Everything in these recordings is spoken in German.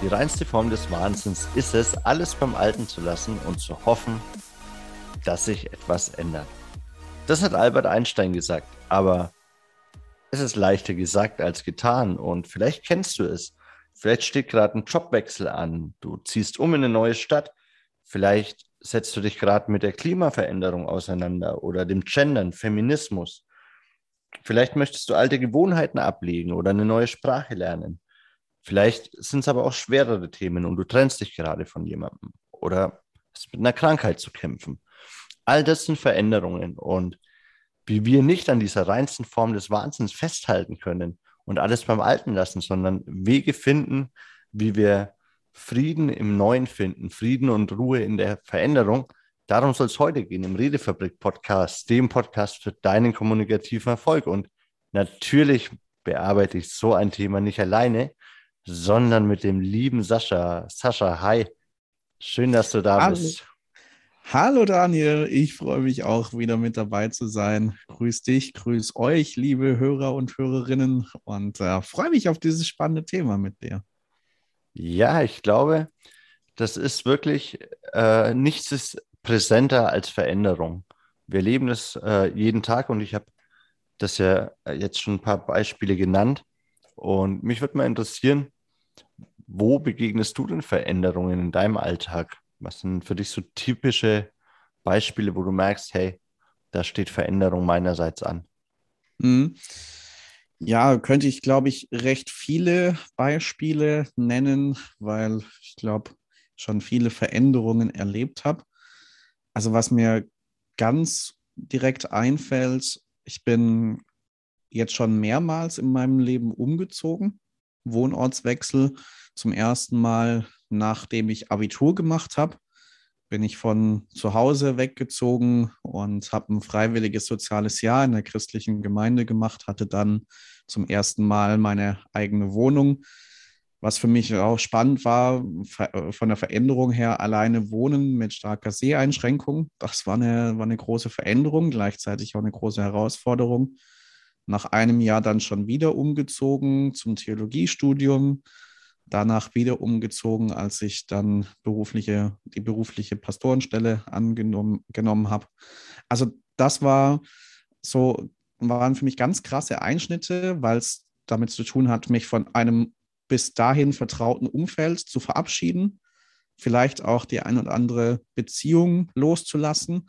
Die reinste Form des Wahnsinns ist es, alles beim Alten zu lassen und zu hoffen, dass sich etwas ändert. Das hat Albert Einstein gesagt, aber es ist leichter gesagt als getan und vielleicht kennst du es. Vielleicht steht gerade ein Jobwechsel an, du ziehst um in eine neue Stadt, vielleicht setzt du dich gerade mit der Klimaveränderung auseinander oder dem Gendern, Feminismus. Vielleicht möchtest du alte Gewohnheiten ablegen oder eine neue Sprache lernen. Vielleicht sind es aber auch schwerere Themen und du trennst dich gerade von jemandem oder hast mit einer Krankheit zu kämpfen. All das sind Veränderungen und wie wir nicht an dieser reinsten Form des Wahnsinns festhalten können und alles beim Alten lassen, sondern Wege finden, wie wir Frieden im Neuen finden, Frieden und Ruhe in der Veränderung. Darum soll es heute gehen im Redefabrik-Podcast, dem Podcast für deinen kommunikativen Erfolg. Und natürlich bearbeite ich so ein Thema nicht alleine, sondern mit dem lieben Sascha. Sascha, hi. Schön, dass du da Hallo. bist. Hallo Daniel, ich freue mich auch wieder mit dabei zu sein. Grüß dich, grüß euch, liebe Hörer und Hörerinnen und äh, freue mich auf dieses spannende Thema mit dir. Ja, ich glaube, das ist wirklich, äh, nichts ist präsenter als Veränderung. Wir leben das äh, jeden Tag und ich habe das ja jetzt schon ein paar Beispiele genannt. Und mich würde mal interessieren, wo begegnest du denn Veränderungen in deinem Alltag? Was sind für dich so typische Beispiele, wo du merkst, hey, da steht Veränderung meinerseits an? Mhm. Ja, könnte ich, glaube ich, recht viele Beispiele nennen, weil ich glaube, schon viele Veränderungen erlebt habe. Also was mir ganz direkt einfällt, ich bin jetzt schon mehrmals in meinem Leben umgezogen, Wohnortswechsel. Zum ersten Mal, nachdem ich Abitur gemacht habe, bin ich von zu Hause weggezogen und habe ein freiwilliges soziales Jahr in der christlichen Gemeinde gemacht, hatte dann zum ersten Mal meine eigene Wohnung. Was für mich auch spannend war, von der Veränderung her, alleine wohnen mit starker Seheinschränkung. Das war eine, war eine große Veränderung, gleichzeitig auch eine große Herausforderung. Nach einem Jahr dann schon wieder umgezogen zum Theologiestudium, danach wieder umgezogen, als ich dann berufliche, die berufliche Pastorenstelle angenommen genommen habe. Also das war so, waren für mich ganz krasse Einschnitte, weil es damit zu tun hat, mich von einem bis dahin vertrauten Umfeld zu verabschieden, vielleicht auch die ein oder andere Beziehung loszulassen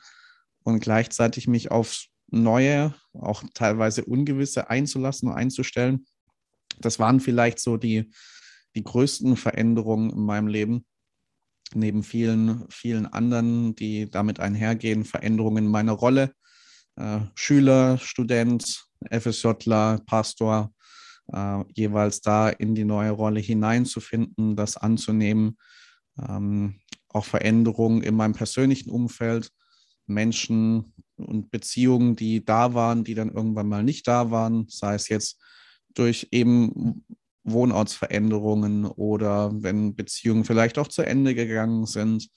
und gleichzeitig mich auf neue, auch teilweise ungewisse einzulassen und einzustellen. Das waren vielleicht so die, die größten Veränderungen in meinem Leben. Neben vielen, vielen anderen, die damit einhergehen, Veränderungen in meiner Rolle. Äh, Schüler, Student, FSJler, Pastor, äh, jeweils da in die neue Rolle hineinzufinden, das anzunehmen. Ähm, auch Veränderungen in meinem persönlichen Umfeld, Menschen und Beziehungen, die da waren, die dann irgendwann mal nicht da waren, sei es jetzt durch eben Wohnortsveränderungen oder wenn Beziehungen vielleicht auch zu Ende gegangen sind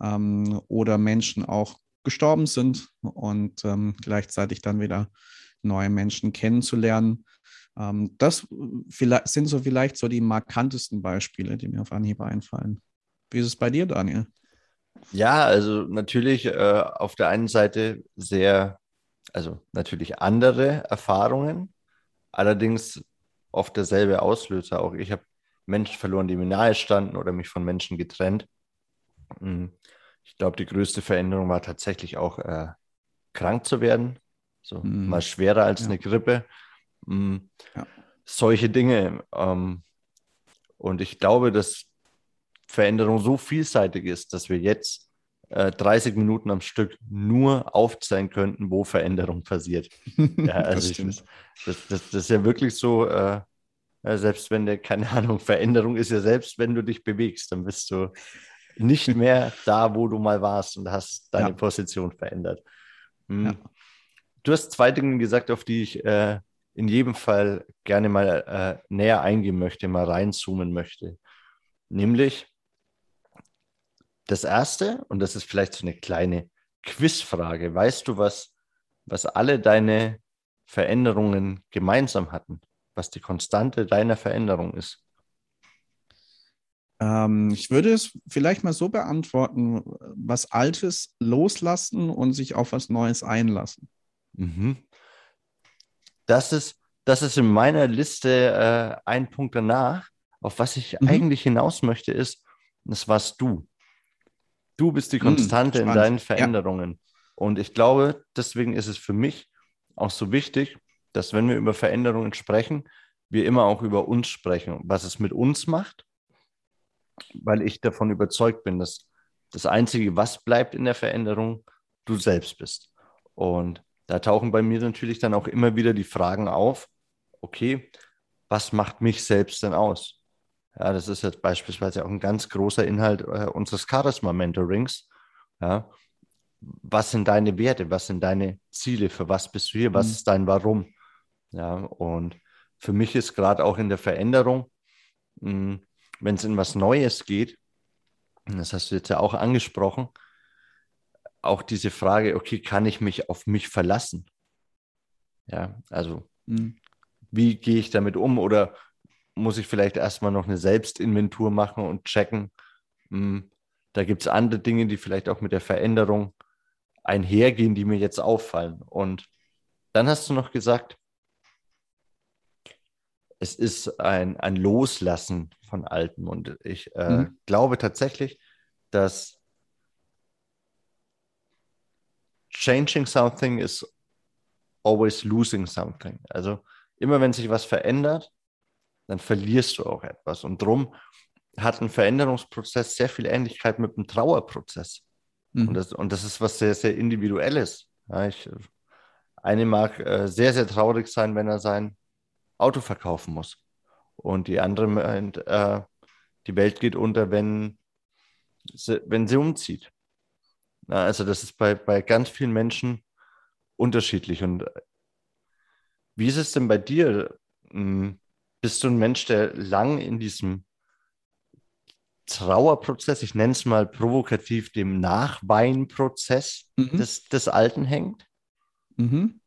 ähm, oder Menschen auch gestorben sind und ähm, gleichzeitig dann wieder neue Menschen kennenzulernen. Ähm, das sind so vielleicht so die markantesten Beispiele, die mir auf Anhieb einfallen. Wie ist es bei dir, Daniel? Ja, also natürlich äh, auf der einen Seite sehr, also natürlich andere Erfahrungen, allerdings oft derselbe Auslöser. Auch ich habe Menschen verloren, die mir nahe standen oder mich von Menschen getrennt. Hm, ich glaube, die größte Veränderung war tatsächlich auch äh, krank zu werden. So mhm. mal schwerer als ja. eine Grippe. Mhm. Ja. Solche Dinge. Ähm, und ich glaube, dass Veränderung so vielseitig ist, dass wir jetzt äh, 30 Minuten am Stück nur aufzeigen könnten, wo Veränderung passiert. Ja, also das, ich, das, das, das, ist ja wirklich so, äh, selbst wenn der, keine Ahnung, Veränderung ist ja selbst, wenn du dich bewegst, dann bist du nicht mehr da, wo du mal warst und hast deine ja. Position verändert. Hm. Ja. Du hast zwei Dinge gesagt, auf die ich äh, in jedem Fall gerne mal äh, näher eingehen möchte, mal reinzoomen möchte. Nämlich, das erste, und das ist vielleicht so eine kleine Quizfrage, weißt du, was, was alle deine Veränderungen gemeinsam hatten? Was die Konstante deiner Veränderung ist? Ähm, ich würde es vielleicht mal so beantworten, was Altes loslassen und sich auf was Neues einlassen. Mhm. Das, ist, das ist in meiner Liste äh, ein Punkt danach. Auf was ich mhm. eigentlich hinaus möchte, ist, das warst du. Du bist die hm, Konstante mhm, in deinen Veränderungen. Ja. Und ich glaube, deswegen ist es für mich auch so wichtig, dass wenn wir über Veränderungen sprechen, wir immer auch über uns sprechen, was es mit uns macht weil ich davon überzeugt bin, dass das Einzige, was bleibt in der Veränderung, du selbst bist. Und da tauchen bei mir natürlich dann auch immer wieder die Fragen auf, okay, was macht mich selbst denn aus? Ja, das ist jetzt beispielsweise auch ein ganz großer Inhalt äh, unseres Charisma-Mentorings. Ja, was sind deine Werte? Was sind deine Ziele? Für was bist du hier? Was mhm. ist dein Warum? Ja, und für mich ist gerade auch in der Veränderung hm, wenn es in was Neues geht, das hast du jetzt ja auch angesprochen, auch diese Frage, okay, kann ich mich auf mich verlassen? Ja, also mhm. wie gehe ich damit um oder muss ich vielleicht erstmal noch eine Selbstinventur machen und checken, mh, hm, da gibt es andere Dinge, die vielleicht auch mit der Veränderung einhergehen, die mir jetzt auffallen. Und dann hast du noch gesagt, es ist ein, ein Loslassen von Alten. Und ich äh, mhm. glaube tatsächlich, dass changing something is always losing something. Also immer wenn sich was verändert, dann verlierst du auch etwas. Und darum hat ein Veränderungsprozess sehr viel Ähnlichkeit mit einem Trauerprozess. Mhm. Und, das, und das ist was sehr, sehr Individuelles. Ja, ich, eine mag äh, sehr, sehr traurig sein, wenn er sein Auto verkaufen muss. Und die andere meint, äh, die Welt geht unter, wenn sie, wenn sie umzieht. Na, also das ist bei, bei ganz vielen Menschen unterschiedlich. Und äh, wie ist es denn bei dir? Hm, bist du ein Mensch, der lang in diesem Trauerprozess, ich nenne es mal provokativ, dem Nachweinprozess mhm. des, des Alten hängt? Mhm.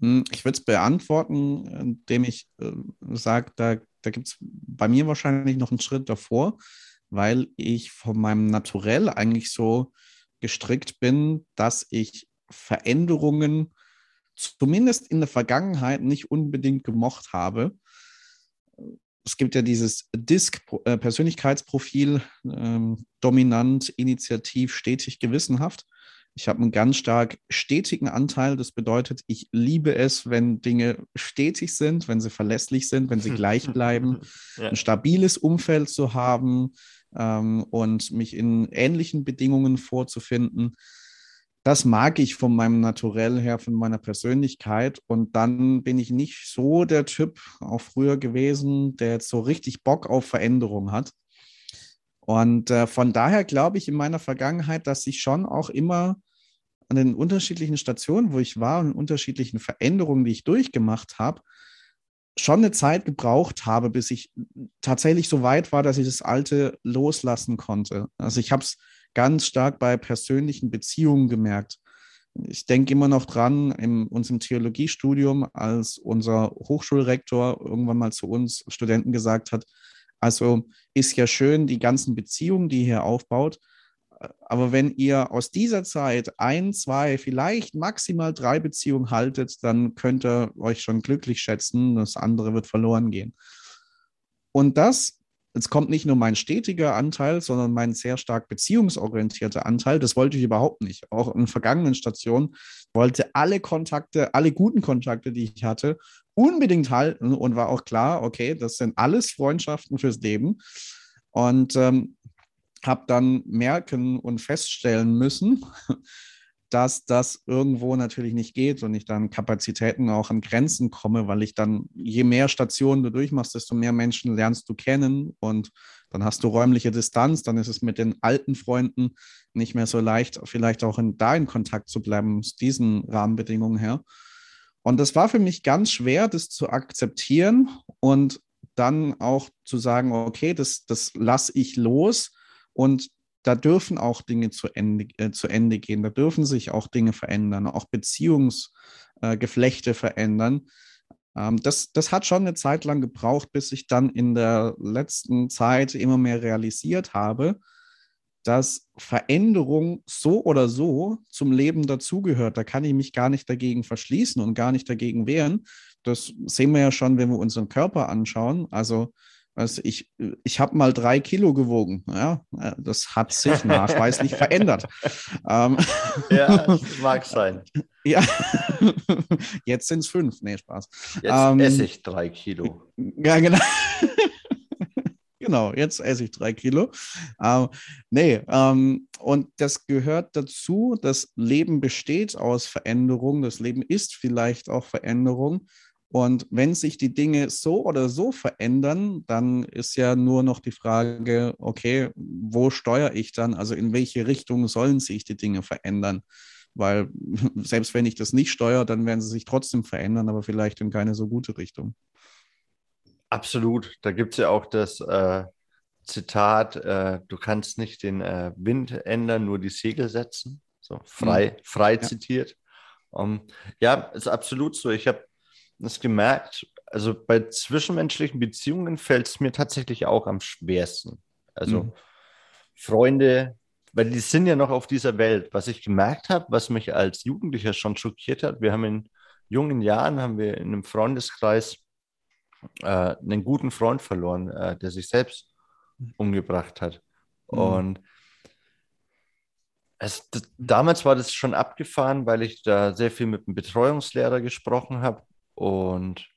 Hm, ich würde es beantworten, indem ich äh, sage, da, da gibt es bei mir wahrscheinlich noch einen Schritt davor, weil ich von meinem Naturell eigentlich so gestrickt bin, dass ich Veränderungen zumindest in der Vergangenheit nicht unbedingt gemocht habe. Es gibt ja dieses DISC-Persönlichkeitsprofil, äh, ähm, dominant, initiativ, stetig, gewissenhaft. Ich habe einen ganz stark stetigen Anteil. Das bedeutet, ich liebe es, wenn Dinge stetig sind, wenn sie verlässlich sind, wenn sie gleich bleiben, ja. ein stabiles Umfeld zu haben ähm, und mich in ähnlichen Bedingungen vorzufinden. Das mag ich von meinem Naturell her, von meiner Persönlichkeit. Und dann bin ich nicht so der Typ, auch früher gewesen, der jetzt so richtig Bock auf Veränderung hat. Und äh, von daher glaube ich in meiner Vergangenheit, dass ich schon auch immer an den unterschiedlichen Stationen, wo ich war und unterschiedlichen Veränderungen, die ich durchgemacht habe, schon eine Zeit gebraucht habe, bis ich tatsächlich so weit war, dass ich das Alte loslassen konnte. Also ich habe es ganz stark bei persönlichen Beziehungen gemerkt. Ich denke immer noch dran, in unserem Theologiestudium, als unser Hochschulrektor irgendwann mal zu uns Studenten gesagt hat, also ist ja schön, die ganzen Beziehungen, die ihr hier aufbaut, aber wenn ihr aus dieser Zeit ein, zwei, vielleicht maximal drei Beziehungen haltet, dann könnt ihr euch schon glücklich schätzen. Das andere wird verloren gehen. Und das, jetzt kommt nicht nur mein stetiger Anteil, sondern mein sehr stark beziehungsorientierter Anteil. Das wollte ich überhaupt nicht. Auch in vergangenen Stationen wollte alle Kontakte, alle guten Kontakte, die ich hatte, unbedingt halten und war auch klar, okay, das sind alles Freundschaften fürs Leben. Und ähm, habe dann merken und feststellen müssen, dass das irgendwo natürlich nicht geht und ich dann Kapazitäten auch an Grenzen komme, weil ich dann, je mehr Stationen du durchmachst, desto mehr Menschen lernst du kennen und dann hast du räumliche Distanz, dann ist es mit den alten Freunden nicht mehr so leicht, vielleicht auch in, da in Kontakt zu bleiben, aus diesen Rahmenbedingungen her. Und das war für mich ganz schwer, das zu akzeptieren und dann auch zu sagen, okay, das, das lasse ich los und da dürfen auch Dinge zu Ende, äh, zu Ende gehen, da dürfen sich auch Dinge verändern, auch Beziehungsgeflechte äh, verändern. Ähm, das, das hat schon eine Zeit lang gebraucht, bis ich dann in der letzten Zeit immer mehr realisiert habe, dass Veränderung so oder so zum Leben dazugehört. Da kann ich mich gar nicht dagegen verschließen und gar nicht dagegen wehren. Das sehen wir ja schon, wenn wir unseren Körper anschauen. Also, also ich, ich habe mal drei Kilo gewogen. Ja, das hat sich nachweislich verändert. Ähm, ja, mag sein. Ja, jetzt sind es fünf. Nee, Spaß. Jetzt ähm, esse ich drei Kilo. Ja, genau. genau, jetzt esse ich drei Kilo. Ähm, nee, ähm, und das gehört dazu. Das Leben besteht aus Veränderung. Das Leben ist vielleicht auch Veränderung. Und wenn sich die Dinge so oder so verändern, dann ist ja nur noch die Frage, okay, wo steuere ich dann? Also in welche Richtung sollen sich die Dinge verändern? Weil selbst wenn ich das nicht steuere, dann werden sie sich trotzdem verändern, aber vielleicht in keine so gute Richtung. Absolut. Da gibt es ja auch das äh, Zitat, äh, du kannst nicht den äh, Wind ändern, nur die Segel setzen. So frei, mhm. frei ja. zitiert. Um, ja, ist absolut so. Ich habe das gemerkt, also bei zwischenmenschlichen Beziehungen fällt es mir tatsächlich auch am schwersten. Also mhm. Freunde, weil die sind ja noch auf dieser Welt. Was ich gemerkt habe, was mich als Jugendlicher schon schockiert hat, wir haben in jungen Jahren, haben wir in einem Freundeskreis äh, einen guten Freund verloren, äh, der sich selbst umgebracht hat. Mhm. Und es, das, damals war das schon abgefahren, weil ich da sehr viel mit einem Betreuungslehrer gesprochen habe und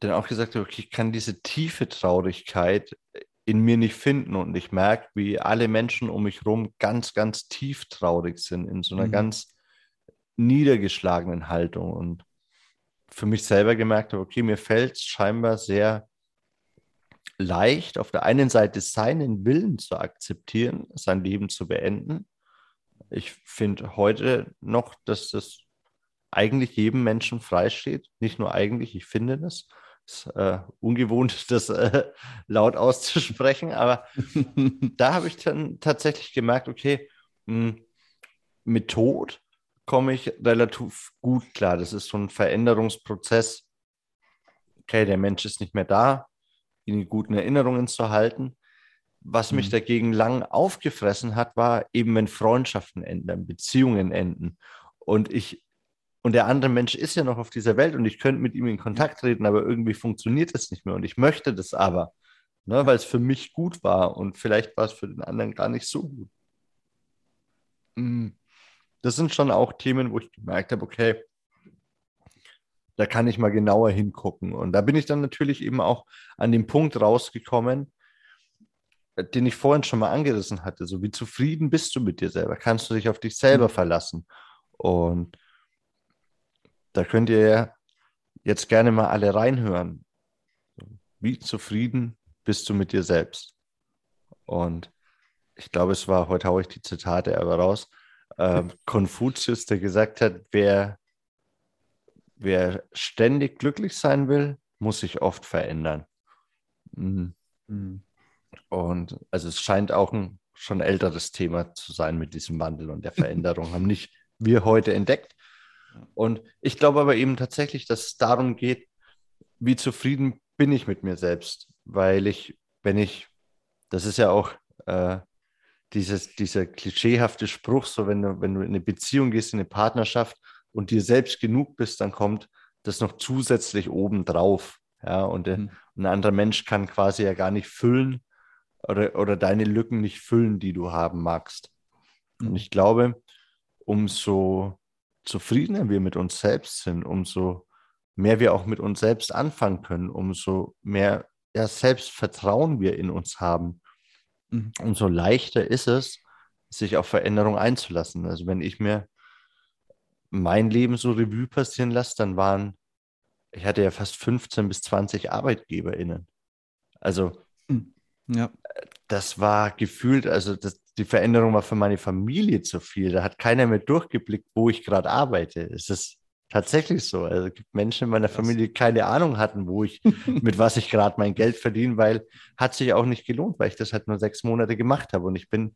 dann auch gesagt habe, okay, ich kann diese tiefe Traurigkeit in mir nicht finden und ich merke, wie alle Menschen um mich herum ganz, ganz tief traurig sind, in so einer mhm. ganz niedergeschlagenen Haltung und für mich selber gemerkt habe, okay, mir fällt es scheinbar sehr leicht, auf der einen Seite seinen Willen zu akzeptieren, sein Leben zu beenden. Ich finde heute noch, dass das eigentlich jedem Menschen freisteht. Nicht nur eigentlich, ich finde das. Ist äh, ungewohnt, das äh, laut auszusprechen, aber da habe ich dann tatsächlich gemerkt, okay, mh, hm, mit Tod komme ich relativ gut klar. Das ist so ein Veränderungsprozess. Okay, der Mensch ist nicht mehr da, ihn in guten Erinnerungen zu halten. Was mhm. mich dagegen lang aufgefressen hat, war eben, wenn Freundschaften enden, Beziehungen enden und ich und der andere Mensch ist ja noch auf dieser Welt und ich könnte mit ihm in Kontakt treten, aber irgendwie funktioniert es nicht mehr und ich möchte das aber, ne, weil es für mich gut war und vielleicht war es für den anderen gar nicht so gut. Mhm. Das sind schon auch Themen, wo ich gemerkt habe, okay, da kann ich mal genauer hingucken. Und da bin ich dann natürlich eben auch an dem Punkt rausgekommen, den ich vorhin schon mal angerissen hatte. So wie zufrieden bist du mit dir selber? Kannst du dich auf dich selber mhm. verlassen? Und da könnt ihr ja jetzt gerne mal alle reinhören. Wie zufrieden bist du mit dir selbst? Und ich glaube, es war, heute haue ich die Zitate aber raus, äh, Konfuzius, der gesagt hat, wer, wer ständig glücklich sein will, muss sich oft verändern. Mhm. Mhm. Und also es scheint auch ein schon älteres Thema zu sein mit diesem Wandel und der Veränderung. Haben nicht wir heute entdeckt, und ich glaube aber eben tatsächlich, dass es darum geht, wie zufrieden bin ich mit mir selbst. Weil ich, wenn ich, das ist ja auch äh, dieses, dieser klischeehafte Spruch, so wenn du, wenn du in eine Beziehung gehst, in eine Partnerschaft und dir selbst genug bist, dann kommt das noch zusätzlich obendrauf. Ja, und mhm. ein anderer Mensch kann quasi ja gar nicht füllen oder, oder deine Lücken nicht füllen, die du haben magst. Mhm. Und ich glaube, umso zufriedener wir mit uns selbst sind, umso mehr wir auch mit uns selbst anfangen können, umso mehr ja, Selbstvertrauen wir in uns haben, mhm. umso leichter ist es, sich auf Veränderung einzulassen. Also wenn ich mir mein Leben so Revue passieren lasse, dann waren, ich hatte ja fast 15 bis 20 ArbeitgeberInnen. Also mhm. ja. das war gefühlt, also das, die Veränderung war für meine Familie zu viel. Da hat keiner mehr durchgeblickt, wo ich gerade arbeite. Es ist tatsächlich so. Also es gibt Menschen in meiner Familie, die keine Ahnung hatten, wo ich, mit was ich gerade mein Geld verdiene, weil hat sich auch nicht gelohnt, weil ich das halt nur sechs Monate gemacht habe. Und ich bin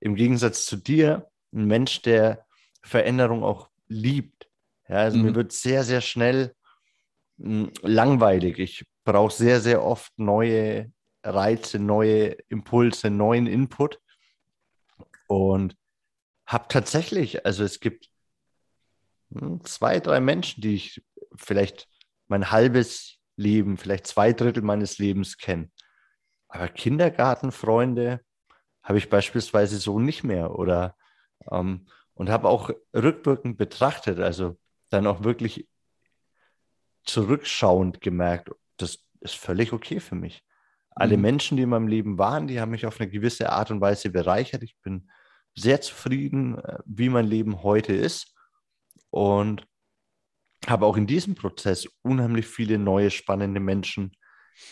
im Gegensatz zu dir ein Mensch, der Veränderung auch liebt. Ja, also mhm. mir wird sehr, sehr schnell mh, hm, langweilig. Ich brauche sehr, sehr oft neue Reize, neue Impulse, neuen Input. Und habe tatsächlich, also es gibt hm, zwei, drei Menschen, die ich vielleicht mein halbes Leben, vielleicht zwei Drittel meines Lebens kenne. Aber Kindergartenfreunde habe ich beispielsweise so nicht mehr oder ähm, und habe auch rückwirkend betrachtet, also dann auch wirklich zurückschauend gemerkt, das ist völlig okay für mich. Alle mhm. Menschen, die in meinem Leben waren, die haben mich auf eine gewisse Art und Weise bereichert. Ich bin sehr zufrieden, äh, wie mein Leben heute ist und habe auch in diesem Prozess unheimlich viele neue spannende Menschen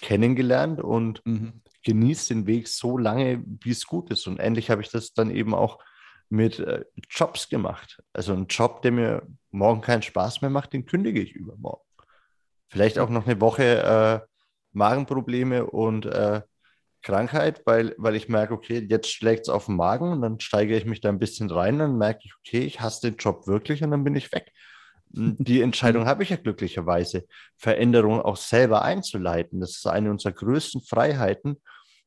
kennengelernt und mhm. genieße den Weg so lange, wie es gut ist. Und endlich habe ich das dann eben auch mit äh, Jobs gemacht. Also ein Job, der mir morgen keinen Spaß mehr macht, den kündige ich übermorgen. Vielleicht auch noch eine Woche äh, Magenprobleme und äh, Krankheit, weil, weil ich merke, okay, jetzt schlägt es auf den Magen und dann steige ich mich da ein bisschen rein, dann merke ich, okay, ich hasse den Job wirklich und dann bin ich weg. Die Entscheidung habe ich ja glücklicherweise, Veränderungen auch selber einzuleiten. Das ist eine unserer größten Freiheiten,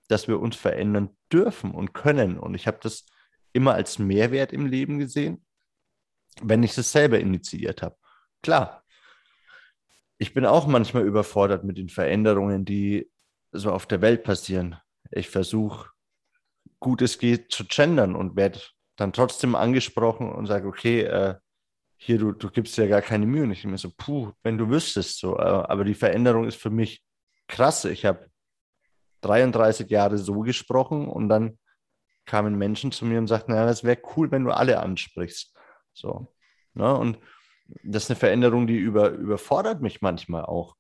dass wir uns verändern dürfen und können. Und ich habe das immer als Mehrwert im Leben gesehen, wenn ich es selber initiiert habe. Klar, ich bin auch manchmal überfordert mit den Veränderungen, die so auf der Welt passieren. Ich versuche, gut es geht, zu gendern und werde dann trotzdem angesprochen und sage, okay, äh, hier, du, du gibst dir gar keine Mühe. Und ich mir so, puh, wenn du wüsstest so. Äh, aber die Veränderung ist für mich krass. Ich habe 33 Jahre so gesprochen und dann kamen Menschen zu mir und sagten, naja, es wäre cool, wenn du alle ansprichst. So. Ne? Und das ist eine Veränderung, die über, überfordert mich manchmal auch.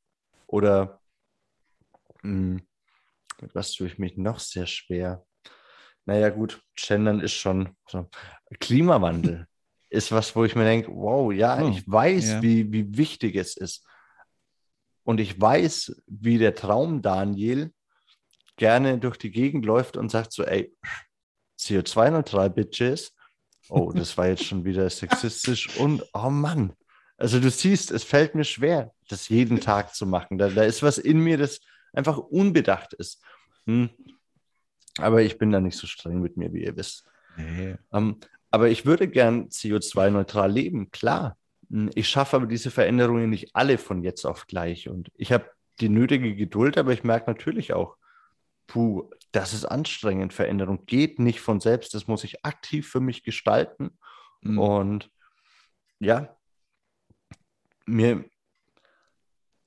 Oder mh, hm, was tue ich mich noch sehr schwer? Naja, gut, Gendern ist schon so. Klimawandel ist was, wo ich mir denke, wow, ja, oh, ich weiß, ja. wie, wie wichtig es ist. Und ich weiß, wie der Traum Daniel gerne durch die Gegend läuft und sagt so, ey, CO2-neutral, Bitches. Oh, das war jetzt schon wieder sexistisch und oh Mann. Also du siehst, es fällt mir schwer, das jeden Tag zu machen. Da, da ist was in mir, das einfach unbedacht ist. Hm. Aber ich bin da nicht so streng mit mir, wie ihr wisst. Nee. Um, ähm, aber ich würde gern CO2-neutral leben, klar. Hm, ich schaffe aber diese Veränderungen nicht alle von jetzt auf gleich. Und ich habe die nötige Geduld, aber ich merke natürlich auch, puh, das ist anstrengend. Veränderung geht nicht von selbst. Das muss ich aktiv für mich gestalten. Mhm. Und ja, mir,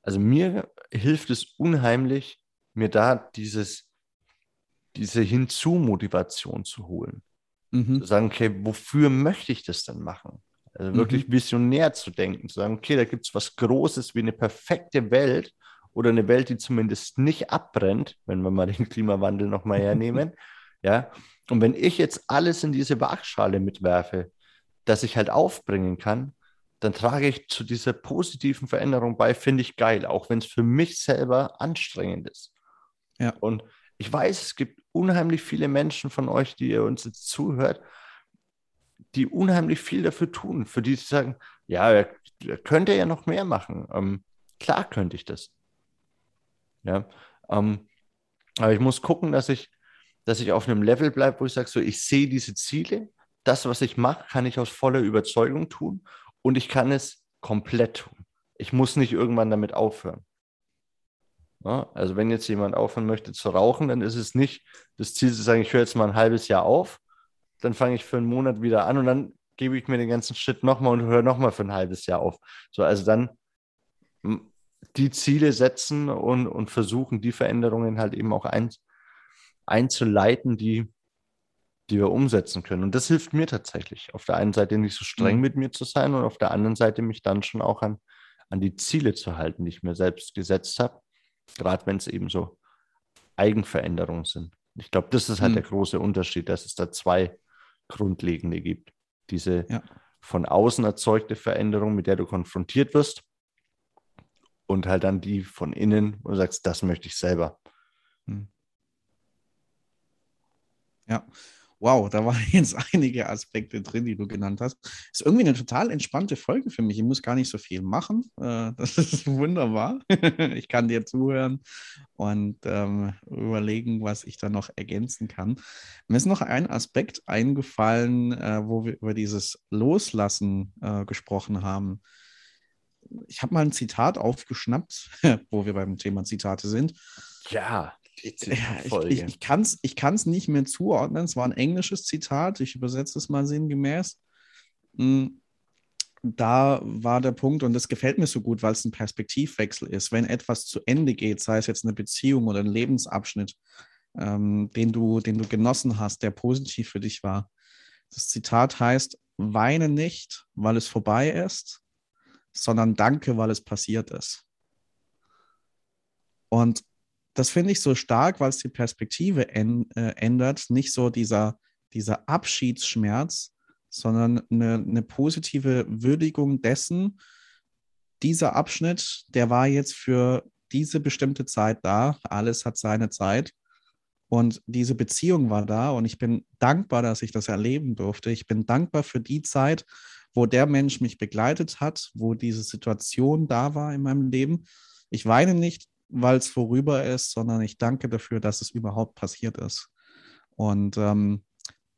also mir hilft es unheimlich, mir da dieses, diese Hinzu-Motivation zu holen. Mhm. Zu sagen, okay, wofür möchte ich das denn machen? Also wirklich mhm. visionär zu denken, zu sagen, okay, da gibt es was Großes wie eine perfekte Welt oder eine Welt, die zumindest nicht abbrennt, wenn wir mal den Klimawandel nochmal hernehmen. ja, und wenn ich jetzt alles in diese Waagschale mitwerfe, dass ich halt aufbringen kann, dann trage ich zu dieser positiven Veränderung bei, finde ich geil, auch wenn es für mich selber anstrengend ist. Ja. Und ich weiß, es gibt unheimlich viele Menschen von euch, die ihr uns jetzt zuhört, die unheimlich viel dafür tun, für die sie sagen, ja, könnte ja noch mehr machen. Ähm, klar könnte ich das. Ja, ähm, aber ich muss gucken, dass ich, dass ich auf einem Level bleibe, wo ich sage, so, ich sehe diese Ziele, das, was ich mache, kann ich aus voller Überzeugung tun und ich kann es komplett tun. Ich muss nicht irgendwann damit aufhören. Ja, also wenn jetzt jemand aufhören möchte zu rauchen, dann ist es nicht das Ziel zu sagen, ich höre jetzt mal ein halbes Jahr auf, dann fange ich für einen Monat wieder an und dann gebe ich mir den ganzen Schritt nochmal und höre nochmal für ein halbes Jahr auf. So, also dann die Ziele setzen und, und versuchen, die Veränderungen halt eben auch ein, einzuleiten, die, die wir umsetzen können. Und das hilft mir tatsächlich. Auf der einen Seite nicht so streng mhm. mit mir zu sein und auf der anderen Seite mich dann schon auch an, an die Ziele zu halten, die ich mir selbst gesetzt habe. Gerade wenn es eben so Eigenveränderungen sind. Ich glaube, das ist halt mhm. der große Unterschied, dass es da zwei grundlegende gibt. Diese ja. von außen erzeugte Veränderung, mit der du konfrontiert wirst, und halt dann die von innen, du sagst, das möchte ich selber. Hm. Ja, Wow, da waren jetzt einige Aspekte drin, die du genannt hast. Ist irgendwie eine total entspannte Folge für mich. Ich muss gar nicht so viel machen. Äh, das ist wunderbar. Ich kann dir zuhören und ähm, überlegen, was ich da noch ergänzen kann. Mir ist noch ein Aspekt eingefallen, äh, wo wir über dieses Loslassen äh, gesprochen haben. Ich habe mal ein Zitat aufgeschnappt, wo wir beim Thema Zitate sind. Ja ich, ich, ich kann es ich kann's nicht mehr zuordnen. Es war ein englisches Zitat. Ich übersetze es mal sinngemäß. Hm, da war der Punkt, und das gefällt mir so gut, weil es ein Perspektivwechsel ist. Wenn etwas zu Ende geht, sei es jetzt eine Beziehung oder ein Lebensabschnitt, ähm, den, du, den du genossen hast, der positiv für dich war. Das Zitat heißt, weine nicht, weil es vorbei ist, sondern danke, weil es passiert ist. Und das finde ich so stark, weil es die Perspektive äh, ändert. Nicht so dieser, dieser Abschiedsschmerz, sondern eine, eine positive Würdigung dessen, dieser Abschnitt, der war jetzt für diese bestimmte Zeit da. Alles hat seine Zeit. Und diese Beziehung war da und ich bin dankbar, dass ich das erleben durfte. Ich bin dankbar für die Zeit, wo der Mensch mich begleitet hat, wo diese Situation da war in meinem Leben. Ich weine nicht weil es vorüber ist, sondern ich danke dafür, dass es überhaupt passiert ist. Und ähm,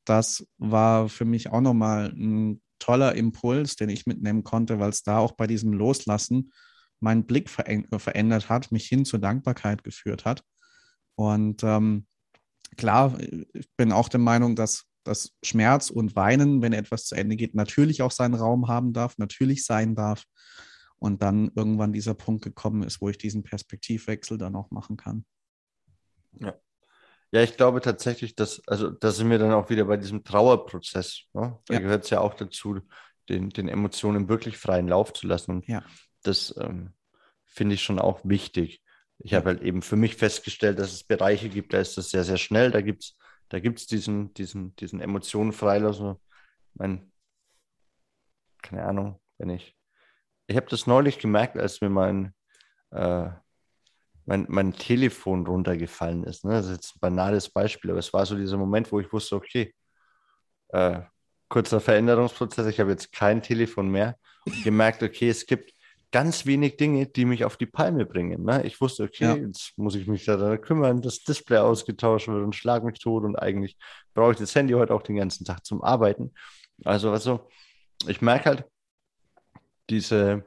das war für mich auch nochmal ein toller Impuls, den ich mitnehmen konnte, weil es da auch bei diesem Loslassen meinen Blick verändert hat, mich hin zur Dankbarkeit geführt hat. Und ähm, klar, ich bin auch der Meinung, dass dass Schmerz und Weinen, wenn etwas zu Ende geht, natürlich auch seinen Raum haben darf, natürlich sein darf und dann irgendwann dieser Punkt gekommen ist, wo ich diesen Perspektivwechsel dann auch machen kann. Ja. Ja, ich glaube tatsächlich, dass, also da sind wir dann auch wieder bei diesem Trauerprozess. Ne? Da ja. gehört es ja auch dazu, den, den Emotionen wirklich freien Lauf zu lassen. Und ja. das ähm, finde ich schon auch wichtig. Ich habe halt eben für mich festgestellt, dass es Bereiche gibt, da ist das sehr, sehr schnell. Da gibt es da gibt's diesen, diesen, diesen Emotionen freilassen. Keine Ahnung, wenn ich ich habe das neulich gemerkt, als mir mein, äh, mein, mein Telefon runtergefallen ist. Ne? Das ist jetzt ein banales Beispiel, aber es war so dieser Moment, wo ich wusste, okay, äh, kurzer Veränderungsprozess, ich habe jetzt kein Telefon mehr und gemerkt, okay, es gibt ganz wenig Dinge, die mich auf die Palme bringen. Ne? Ich wusste, okay, ja. jetzt muss ich mich daran kümmern, das Display ausgetauscht wird und schlag mich tot und eigentlich brauche ich das Handy heute auch den ganzen Tag zum Arbeiten. Also, also ich merke halt, diese,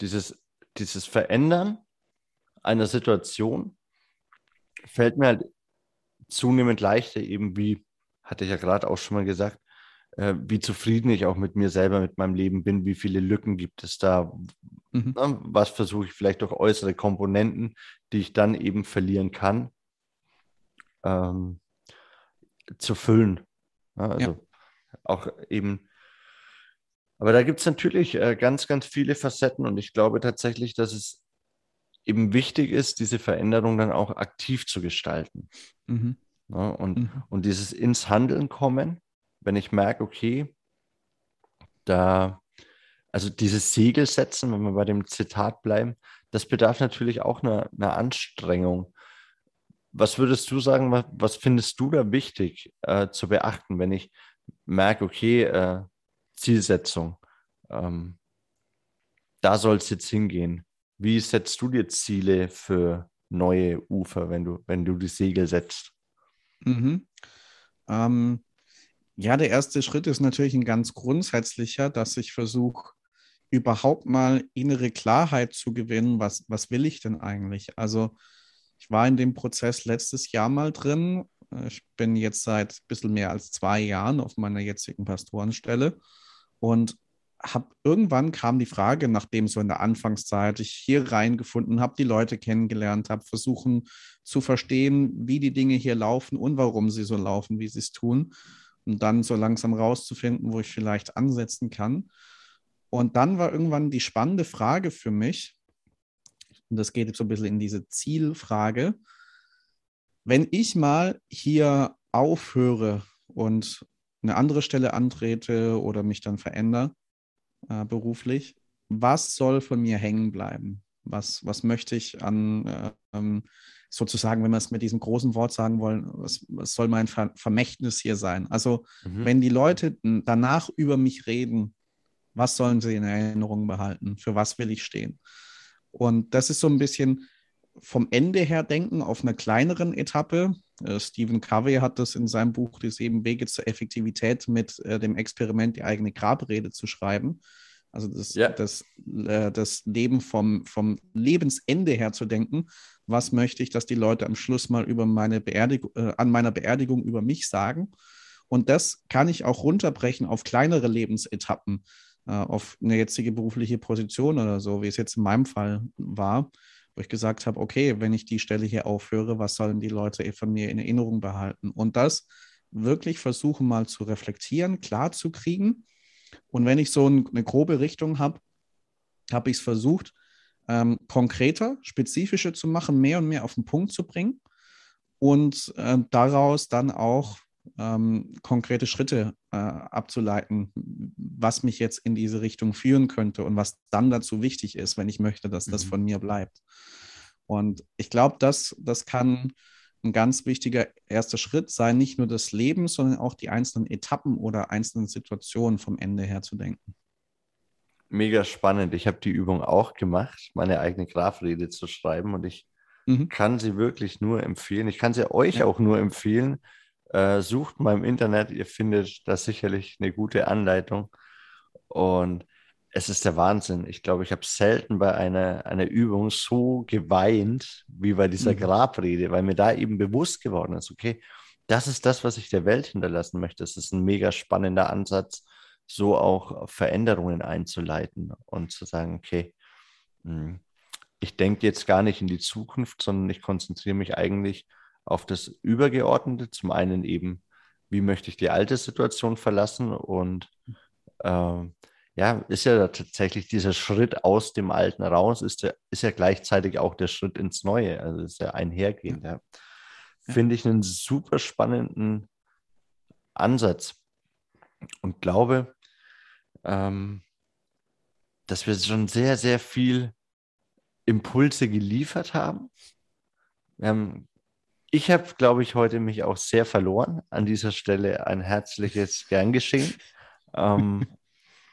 dieses, dieses Verändern einer Situation fällt mir halt zunehmend leichter, eben wie, hatte ich ja gerade auch schon mal gesagt, äh, wie zufrieden ich auch mit mir selber, mit meinem Leben bin, wie viele Lücken gibt es da, mhm. ne, was versuche ich vielleicht durch äußere Komponenten, die ich dann eben verlieren kann, ähm, zu füllen. Ja, also ja. auch eben aber da gibt es natürlich äh, ganz, ganz viele Facetten und ich glaube tatsächlich, dass es eben wichtig ist, diese Veränderung dann auch aktiv zu gestalten. Mhm. Ja, und, mhm. und dieses ins Handeln kommen, wenn ich merke, okay, da, also dieses Segel setzen, wenn wir bei dem Zitat bleiben, das bedarf natürlich auch einer, einer Anstrengung. Was würdest du sagen, was, was findest du da wichtig äh, zu beachten, wenn ich merke, okay, äh, Zielsetzung. Ähm, da soll es jetzt hingehen. Wie setzt du dir Ziele für neue Ufer, wenn du, wenn du die Segel setzt? Mhm. Ähm, ja, der erste Schritt ist natürlich ein ganz grundsätzlicher, dass ich versuche, überhaupt mal innere Klarheit zu gewinnen, was, was will ich denn eigentlich? Also ich war in dem Prozess letztes Jahr mal drin. Ich bin jetzt seit ein bisschen mehr als zwei Jahren auf meiner jetzigen Pastorenstelle und hab, irgendwann kam die Frage, nachdem so in der Anfangszeit ich hier reingefunden habe, die Leute kennengelernt habe, versuchen zu verstehen, wie die Dinge hier laufen und warum sie so laufen, wie sie es tun. Und dann so langsam rauszufinden, wo ich vielleicht ansetzen kann. Und dann war irgendwann die spannende Frage für mich, und das geht jetzt so ein bisschen in diese Zielfrage, wenn ich mal hier aufhöre und eine andere Stelle antrete oder mich dann verändere äh, beruflich, was soll von mir hängen bleiben? Was, was möchte ich an äh, ähm, sozusagen, wenn wir es mit diesem großen Wort sagen wollen, was, was soll mein Ver Vermächtnis hier sein? Also, mhm. wenn die Leute danach über mich reden, was sollen sie in Erinnerung behalten? Für was will ich stehen? Und das ist so ein bisschen vom Ende her denken auf einer kleineren Etappe. Äh, Stephen Covey hat das in seinem Buch Die sieben Wege zur Effektivität mit äh, dem Experiment, die eigene Grabrede zu schreiben. Also das, ja. das, äh, das Leben vom, vom Lebensende her zu denken. Was möchte ich, dass die Leute am Schluss mal über meine Beerdigung, an meiner Beerdigung über mich sagen? Und das kann ich auch runterbrechen auf kleinere Lebensetappen, auf eine jetzige berufliche Position oder so, wie es jetzt in meinem Fall war wo ich gesagt habe, okay, wenn ich die Stelle hier aufhöre, was sollen die Leute von mir in Erinnerung behalten? Und das wirklich versuchen mal zu reflektieren, klar zu kriegen. Und wenn ich so eine grobe Richtung habe, habe ich es versucht, ähm, konkreter, spezifischer zu machen, mehr und mehr auf den Punkt zu bringen und äh, daraus dann auch ähm, konkrete Schritte äh, abzuleiten, was mich jetzt in diese Richtung führen könnte und was dann dazu wichtig ist, wenn ich möchte, dass das mhm. von mir bleibt. Und ich glaube, das, das kann ein ganz wichtiger erster Schritt sein, nicht nur das Leben, sondern auch die einzelnen Etappen oder einzelnen Situationen vom Ende her zu denken. Mega spannend. Ich habe die Übung auch gemacht, meine eigene Grafrede zu schreiben und ich mhm. kann sie wirklich nur empfehlen. Ich kann sie euch ja. auch nur empfehlen, äh, sucht mal im Internet, ihr findet da sicherlich eine gute Anleitung. Und es ist der Wahnsinn. Ich glaube, ich habe selten bei einer, einer Übung so geweint wie bei dieser mhm. Grabrede, weil mir da eben bewusst geworden ist, okay, das ist das, was ich der Welt hinterlassen möchte. Das ist ein mega spannender Ansatz, so auch Veränderungen einzuleiten und zu sagen, okay, hm, ich denke jetzt gar nicht in die Zukunft, sondern ich konzentriere mich eigentlich auf das Übergeordnete. Zum einen eben, wie möchte ich die alte Situation verlassen und äh, ja, ist ja tatsächlich dieser Schritt aus dem Alten raus, ist ja, ist ja gleichzeitig auch der Schritt ins Neue, also ist ja einhergehend. Ja. Ja. Finde ich einen super spannenden Ansatz und glaube, ähm, dass wir schon sehr, sehr viel Impulse geliefert haben. Wir haben ich habe, glaube ich, heute mich auch sehr verloren. An dieser Stelle ein herzliches Gern geschehen. Ähm,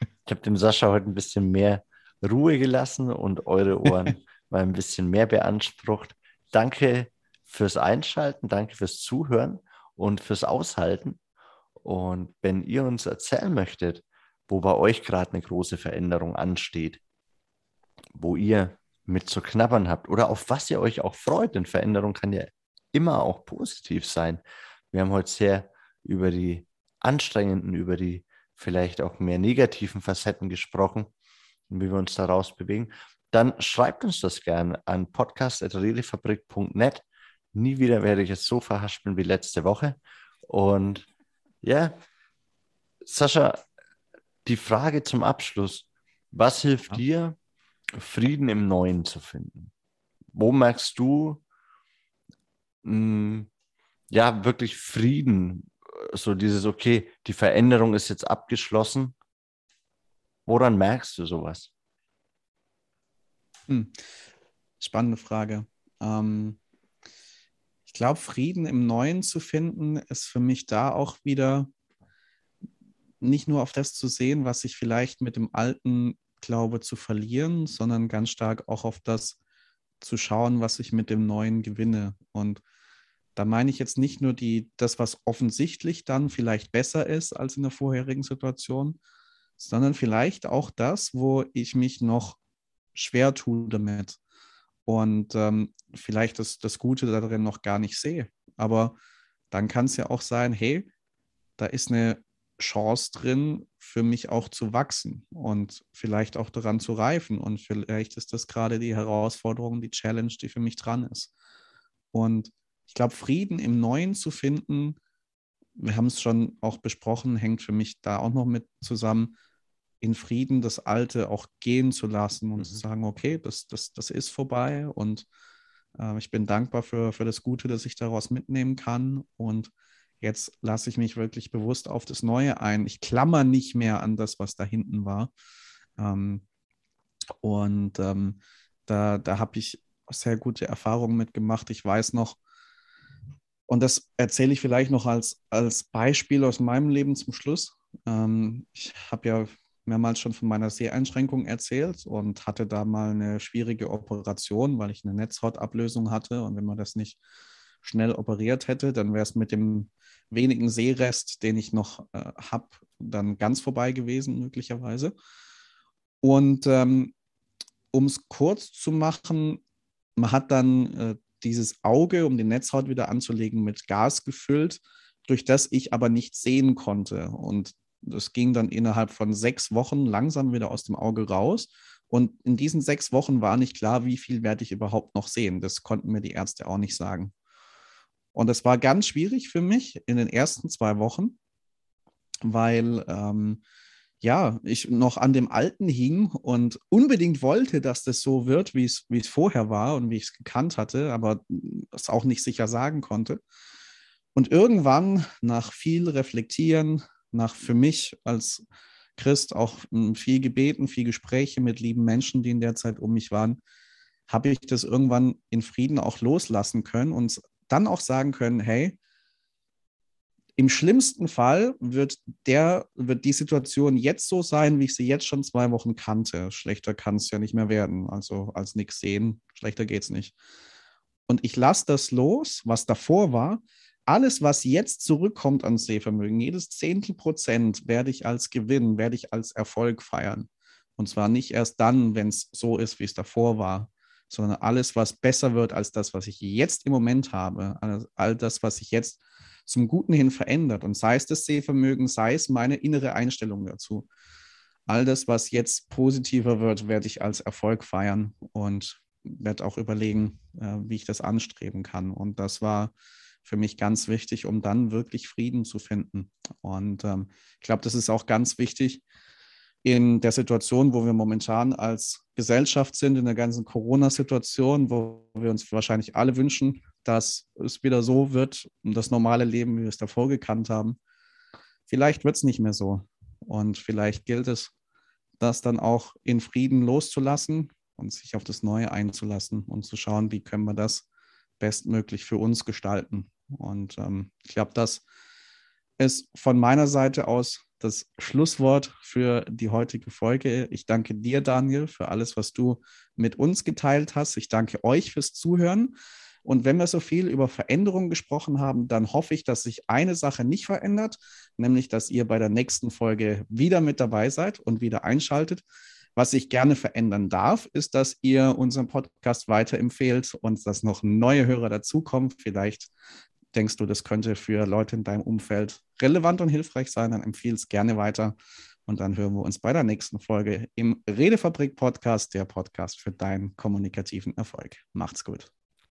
ich habe dem Sascha heute ein bisschen mehr Ruhe gelassen und eure Ohren mal ein bisschen mehr beansprucht. Danke fürs Einschalten, danke fürs Zuhören und fürs Aushalten. Und wenn ihr uns erzählen möchtet, wo bei euch gerade eine große Veränderung ansteht, wo ihr mit zu knabbern habt oder auf was ihr euch auch freut, denn Veränderung kann ja immer auch positiv sein. Wir haben heute sehr über die anstrengenden, über die vielleicht auch mehr negativen Facetten gesprochen und wie wir uns daraus bewegen. Dann schreibt uns das gerne an podcast.redefabrik.net. Nie wieder werde ich es so verhaspeln wie letzte Woche. Und ja, Sascha, die Frage zum Abschluss. Was hilft dir, Frieden im Neuen zu finden? Wo merkst du, mh, mm, ja, wirklich Frieden. So dieses, okay, die Veränderung ist jetzt abgeschlossen. Woran merkst du sowas? Hm. Spannende Frage. Ähm, ich glaube, Frieden im Neuen zu finden, ist für mich da auch wieder nicht nur auf das zu sehen, was ich vielleicht mit dem Alten glaube zu verlieren, sondern ganz stark auch auf das zu schauen, was ich mit dem Neuen gewinne. Und da meine ich jetzt nicht nur die, das, was offensichtlich dann vielleicht besser ist als in der vorherigen Situation, sondern vielleicht auch das, wo ich mich noch schwer tue damit und ähm, vielleicht das, das Gute darin noch gar nicht sehe. Aber dann kann es ja auch sein, hey, da ist eine Chance drin, für mich auch zu wachsen und vielleicht auch daran zu reifen. Und vielleicht ist das gerade die Herausforderung, die Challenge, die für mich dran ist. Und ich glaube, Frieden im Neuen zu finden, wir haben es schon auch besprochen, hängt für mich da auch noch mit zusammen, in Frieden das Alte auch gehen zu lassen und mhm. zu sagen, okay, das, das, das ist vorbei und äh, ich bin dankbar für, für das Gute, das ich daraus mitnehmen kann und jetzt lasse ich mich wirklich bewusst auf das Neue ein. Ich klammer nicht mehr an das, was da hinten war. Ähm, und ähm, da, da habe ich sehr gute Erfahrungen mitgemacht. Ich weiß noch, und das erzähle ich vielleicht noch als, als Beispiel aus meinem Leben zum Schluss. Ähm, ich habe ja mehrmals schon von meiner Seheinschränkung erzählt und hatte da mal eine schwierige Operation, weil ich eine Netzhautablösung hatte. Und wenn man das nicht schnell operiert hätte, dann wäre es mit dem wenigen Sehrest, den ich noch äh, habe, dann ganz vorbei gewesen, möglicherweise. Und ähm, um es kurz zu machen, man hat dann äh, dieses Auge, um die Netzhaut wieder anzulegen, mit Gas gefüllt, durch das ich aber nicht sehen konnte. Und das ging dann innerhalb von sechs Wochen langsam wieder aus dem Auge raus. Und in diesen sechs Wochen war nicht klar, wie viel werde ich überhaupt noch sehen. Das konnten mir die Ärzte auch nicht sagen. Und es war ganz schwierig für mich in den ersten zwei Wochen, weil ähm, ja, ich noch an dem Alten hing und unbedingt wollte, dass das so wird, wie es vorher war und wie ich es gekannt hatte, aber es auch nicht sicher sagen konnte. Und irgendwann, nach viel Reflektieren, nach für mich als Christ auch hm, viel Gebeten, viel Gespräche mit lieben Menschen, die in der Zeit um mich waren, habe ich das irgendwann in Frieden auch loslassen können und dann auch sagen können, hey, im schlimmsten Fall wird, der, wird die Situation jetzt so sein, wie ich sie jetzt schon zwei Wochen kannte. Schlechter kann es ja nicht mehr werden. Also als nichts sehen, schlechter geht es nicht. Und ich lasse das los, was davor war. Alles, was jetzt zurückkommt an Sehvermögen, jedes Zehntel Prozent werde ich als Gewinn, werde ich als Erfolg feiern. Und zwar nicht erst dann, wenn es so ist, wie es davor war, sondern alles, was besser wird als das, was ich jetzt im Moment habe, all das, was ich jetzt zum Guten hin verändert. Und sei es das Sehvermögen, sei es meine innere Einstellung dazu. All das, was jetzt positiver wird, werde ich als Erfolg feiern und werde auch überlegen, äh, wie ich das anstreben kann. Und das war für mich ganz wichtig, um dann wirklich Frieden zu finden. Und ähm, ich glaube, das ist auch ganz wichtig in der Situation, wo wir momentan als Gesellschaft sind, in der ganzen Corona-Situation, wo wir uns wahrscheinlich alle wünschen, dass es wieder so wird, das normale Leben, wie wir es davor gekannt haben. Vielleicht wird es nicht mehr so. Und vielleicht gilt es, das dann auch in Frieden loszulassen und sich auf das Neue einzulassen und zu schauen, wie können wir das bestmöglich für uns gestalten. Und ähm, ich glaube, das ist von meiner Seite aus das Schlusswort für die heutige Folge. Ich danke dir, Daniel, für alles, was du mit uns geteilt hast. Ich danke euch fürs Zuhören. Und wenn wir so viel über Veränderungen gesprochen haben, dann hoffe ich, dass sich eine Sache nicht verändert, nämlich dass ihr bei der nächsten Folge wieder mit dabei seid und wieder einschaltet. Was sich gerne verändern darf, ist, dass ihr unseren Podcast weiterempfehlt und dass noch neue Hörer dazukommen. Vielleicht denkst du, das könnte für Leute in deinem Umfeld relevant und hilfreich sein, dann empfehle es gerne weiter. Und dann hören wir uns bei der nächsten Folge im Redefabrik Podcast, der Podcast für deinen kommunikativen Erfolg. Macht's gut.